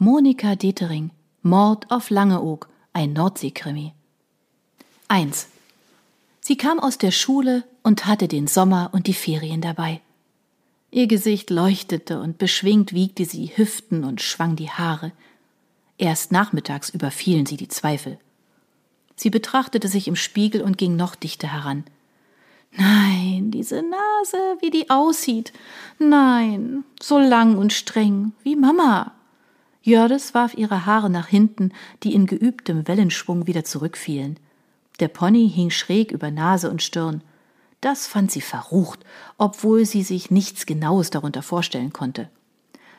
Monika Detering, Mord auf Langeoog, ein Nordseekrimi. 1. Sie kam aus der Schule und hatte den Sommer und die Ferien dabei. Ihr Gesicht leuchtete und beschwingt wiegte sie Hüften und schwang die Haare. Erst nachmittags überfielen sie die Zweifel. Sie betrachtete sich im Spiegel und ging noch dichter heran. Nein, diese Nase, wie die aussieht. Nein, so lang und streng, wie Mama. Jördis warf ihre Haare nach hinten, die in geübtem Wellenschwung wieder zurückfielen. Der Pony hing schräg über Nase und Stirn. Das fand sie verrucht, obwohl sie sich nichts Genaues darunter vorstellen konnte.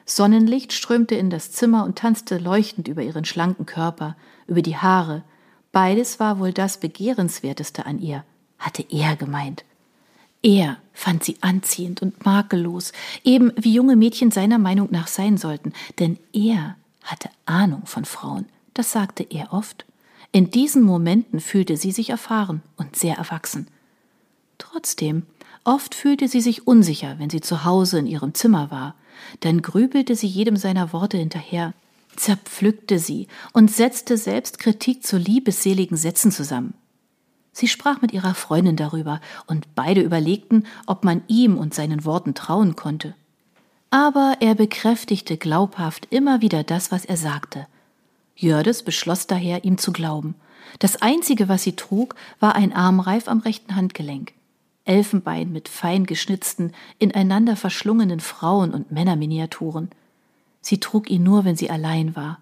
Sonnenlicht strömte in das Zimmer und tanzte leuchtend über ihren schlanken Körper, über die Haare. Beides war wohl das Begehrenswerteste an ihr, hatte er gemeint. Er fand sie anziehend und makellos, eben wie junge Mädchen seiner Meinung nach sein sollten, denn er hatte Ahnung von Frauen, das sagte er oft. In diesen Momenten fühlte sie sich erfahren und sehr erwachsen. Trotzdem, oft fühlte sie sich unsicher, wenn sie zu Hause in ihrem Zimmer war, dann grübelte sie jedem seiner Worte hinterher, zerpflückte sie und setzte selbst Kritik zu liebesseligen Sätzen zusammen. Sie sprach mit ihrer Freundin darüber, und beide überlegten, ob man ihm und seinen Worten trauen konnte. Aber er bekräftigte glaubhaft immer wieder das, was er sagte. Jördis beschloss daher, ihm zu glauben. Das Einzige, was sie trug, war ein Armreif am rechten Handgelenk. Elfenbein mit fein geschnitzten, ineinander verschlungenen Frauen- und Männerminiaturen. Sie trug ihn nur, wenn sie allein war.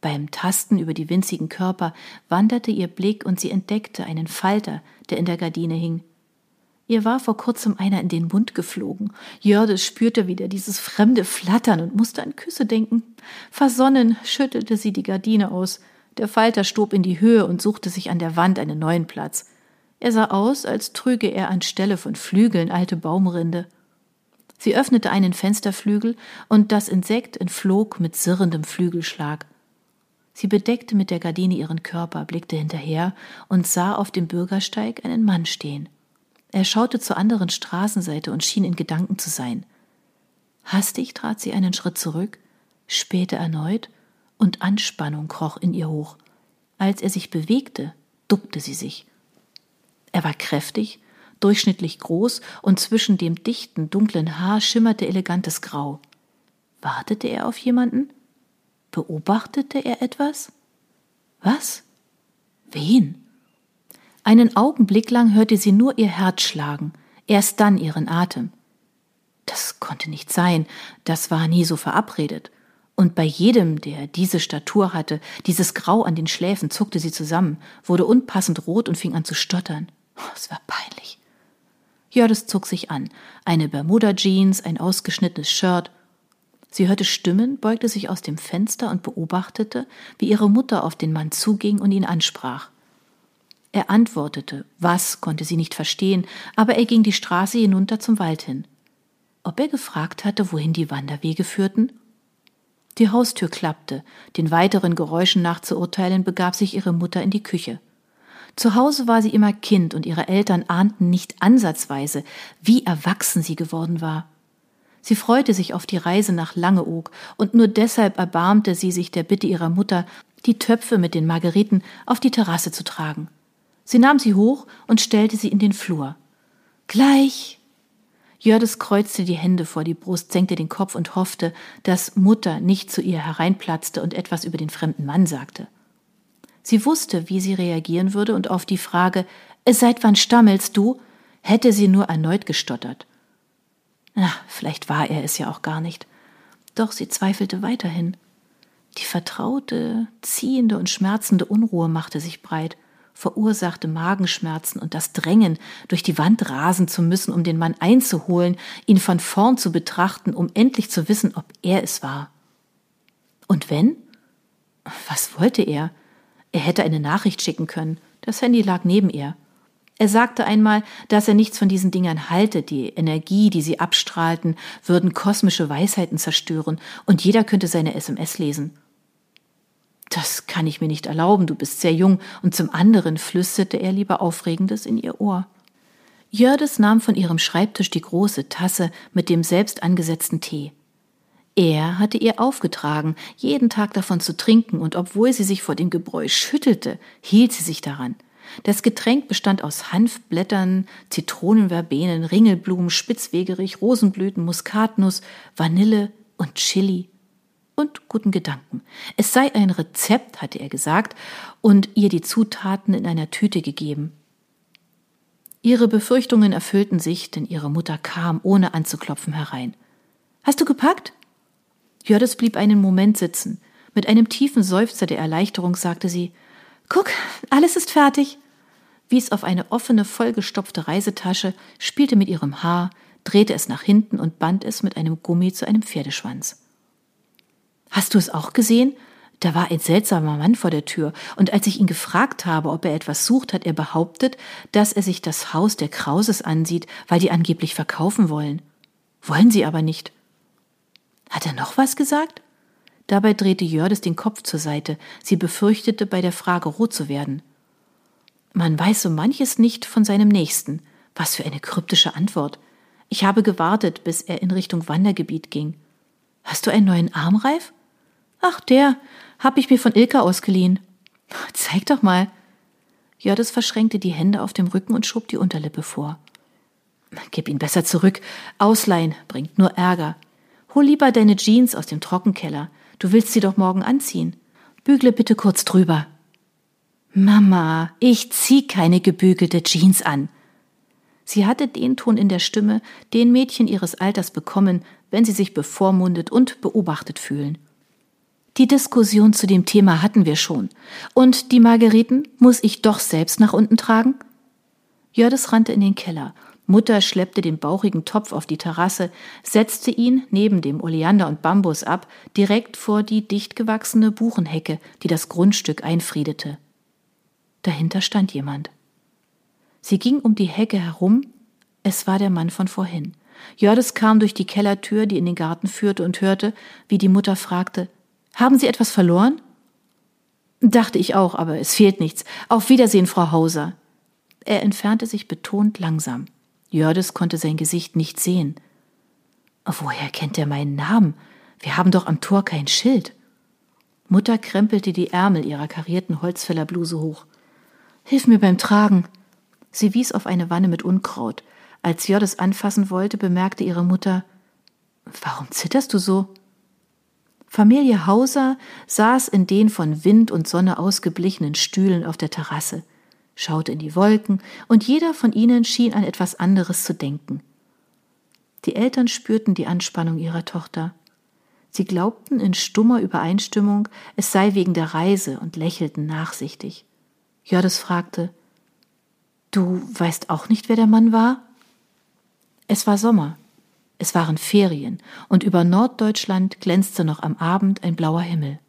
Beim Tasten über die winzigen Körper wanderte ihr Blick und sie entdeckte einen Falter, der in der Gardine hing. Ihr war vor kurzem einer in den Mund geflogen. Jördis spürte wieder dieses fremde Flattern und musste an Küsse denken. Versonnen schüttelte sie die Gardine aus. Der Falter stob in die Höhe und suchte sich an der Wand einen neuen Platz. Er sah aus, als trüge er anstelle von Flügeln alte Baumrinde. Sie öffnete einen Fensterflügel und das Insekt entflog mit sirrendem Flügelschlag. Sie bedeckte mit der Gardine ihren Körper, blickte hinterher und sah auf dem Bürgersteig einen Mann stehen. Er schaute zur anderen Straßenseite und schien in Gedanken zu sein. Hastig trat sie einen Schritt zurück, spähte erneut, und Anspannung kroch in ihr hoch. Als er sich bewegte, duckte sie sich. Er war kräftig, durchschnittlich groß, und zwischen dem dichten, dunklen Haar schimmerte elegantes Grau. Wartete er auf jemanden? Beobachtete er etwas? Was? Wen? Einen Augenblick lang hörte sie nur ihr Herz schlagen, erst dann ihren Atem. Das konnte nicht sein, das war nie so verabredet. Und bei jedem, der diese Statur hatte, dieses Grau an den Schläfen, zuckte sie zusammen, wurde unpassend rot und fing an zu stottern. Oh, es war peinlich. Jördis zog sich an. Eine Bermuda-Jeans, ein ausgeschnittenes Shirt Sie hörte Stimmen, beugte sich aus dem Fenster und beobachtete, wie ihre Mutter auf den Mann zuging und ihn ansprach. Er antwortete, was konnte sie nicht verstehen, aber er ging die Straße hinunter zum Wald hin. Ob er gefragt hatte, wohin die Wanderwege führten? Die Haustür klappte, den weiteren Geräuschen nachzuurteilen, begab sich ihre Mutter in die Küche. Zu Hause war sie immer Kind und ihre Eltern ahnten nicht ansatzweise, wie erwachsen sie geworden war. Sie freute sich auf die Reise nach Langeoog, und nur deshalb erbarmte sie sich der Bitte ihrer Mutter, die Töpfe mit den Margeriten auf die Terrasse zu tragen. Sie nahm sie hoch und stellte sie in den Flur. Gleich! Jördis kreuzte die Hände vor die Brust, senkte den Kopf und hoffte, dass Mutter nicht zu ihr hereinplatzte und etwas über den fremden Mann sagte. Sie wusste, wie sie reagieren würde, und auf die Frage, seit wann stammelst du, hätte sie nur erneut gestottert. Ach, vielleicht war er es ja auch gar nicht. Doch sie zweifelte weiterhin. Die vertraute, ziehende und schmerzende Unruhe machte sich breit, verursachte Magenschmerzen und das Drängen, durch die Wand rasen zu müssen, um den Mann einzuholen, ihn von vorn zu betrachten, um endlich zu wissen, ob er es war. Und wenn? Was wollte er? Er hätte eine Nachricht schicken können. Das Handy lag neben ihr. Er sagte einmal, dass er nichts von diesen Dingern halte, die Energie, die sie abstrahlten, würden kosmische Weisheiten zerstören, und jeder könnte seine SMS lesen. Das kann ich mir nicht erlauben, du bist sehr jung, und zum anderen flüsterte er lieber Aufregendes in ihr Ohr. Jördis nahm von ihrem Schreibtisch die große Tasse mit dem selbst angesetzten Tee. Er hatte ihr aufgetragen, jeden Tag davon zu trinken, und obwohl sie sich vor dem Gebräu schüttelte, hielt sie sich daran. Das Getränk bestand aus Hanfblättern, Zitronenverbenen, Ringelblumen, Spitzwegerich, Rosenblüten, Muskatnuss, Vanille und Chili und guten Gedanken. Es sei ein Rezept, hatte er gesagt, und ihr die Zutaten in einer Tüte gegeben. Ihre Befürchtungen erfüllten sich, denn ihre Mutter kam, ohne anzuklopfen, herein. Hast du gepackt? Jördis blieb einen Moment sitzen. Mit einem tiefen Seufzer der Erleichterung sagte sie, Guck, alles ist fertig. Wies auf eine offene, vollgestopfte Reisetasche, spielte mit ihrem Haar, drehte es nach hinten und band es mit einem Gummi zu einem Pferdeschwanz. Hast du es auch gesehen? Da war ein seltsamer Mann vor der Tür, und als ich ihn gefragt habe, ob er etwas sucht, hat er behauptet, dass er sich das Haus der Krauses ansieht, weil die angeblich verkaufen wollen. Wollen sie aber nicht. Hat er noch was gesagt? Dabei drehte Jördes den Kopf zur Seite. Sie befürchtete, bei der Frage rot zu werden. Man weiß so manches nicht von seinem Nächsten. Was für eine kryptische Antwort. Ich habe gewartet, bis er in Richtung Wandergebiet ging. Hast du einen neuen Armreif? Ach, der hab ich mir von Ilka ausgeliehen. Zeig doch mal. Jördes verschränkte die Hände auf dem Rücken und schob die Unterlippe vor. Gib ihn besser zurück. Ausleihen bringt nur Ärger. Hol lieber deine Jeans aus dem Trockenkeller. Du willst sie doch morgen anziehen. Bügle bitte kurz drüber. Mama, ich zieh keine gebügelte Jeans an. Sie hatte den Ton in der Stimme, den Mädchen ihres Alters bekommen, wenn sie sich bevormundet und beobachtet fühlen. Die Diskussion zu dem Thema hatten wir schon. Und die Margeriten muss ich doch selbst nach unten tragen? Jördes rannte in den Keller Mutter schleppte den bauchigen Topf auf die Terrasse, setzte ihn neben dem Oleander und Bambus ab, direkt vor die dicht gewachsene Buchenhecke, die das Grundstück einfriedete. Dahinter stand jemand. Sie ging um die Hecke herum, es war der Mann von vorhin. Jördes kam durch die Kellertür, die in den Garten führte, und hörte, wie die Mutter fragte Haben Sie etwas verloren? Dachte ich auch, aber es fehlt nichts. Auf Wiedersehen, Frau Hauser. Er entfernte sich betont langsam. Jördes konnte sein Gesicht nicht sehen. Woher kennt er meinen Namen? Wir haben doch am Tor kein Schild. Mutter krempelte die Ärmel ihrer karierten Holzfällerbluse hoch. Hilf mir beim Tragen. Sie wies auf eine Wanne mit Unkraut. Als Jördes anfassen wollte, bemerkte ihre Mutter Warum zitterst du so? Familie Hauser saß in den von Wind und Sonne ausgeblichenen Stühlen auf der Terrasse schaute in die Wolken, und jeder von ihnen schien an etwas anderes zu denken. Die Eltern spürten die Anspannung ihrer Tochter. Sie glaubten in stummer Übereinstimmung, es sei wegen der Reise und lächelten nachsichtig. Jördes fragte, Du weißt auch nicht, wer der Mann war? Es war Sommer. Es waren Ferien, und über Norddeutschland glänzte noch am Abend ein blauer Himmel.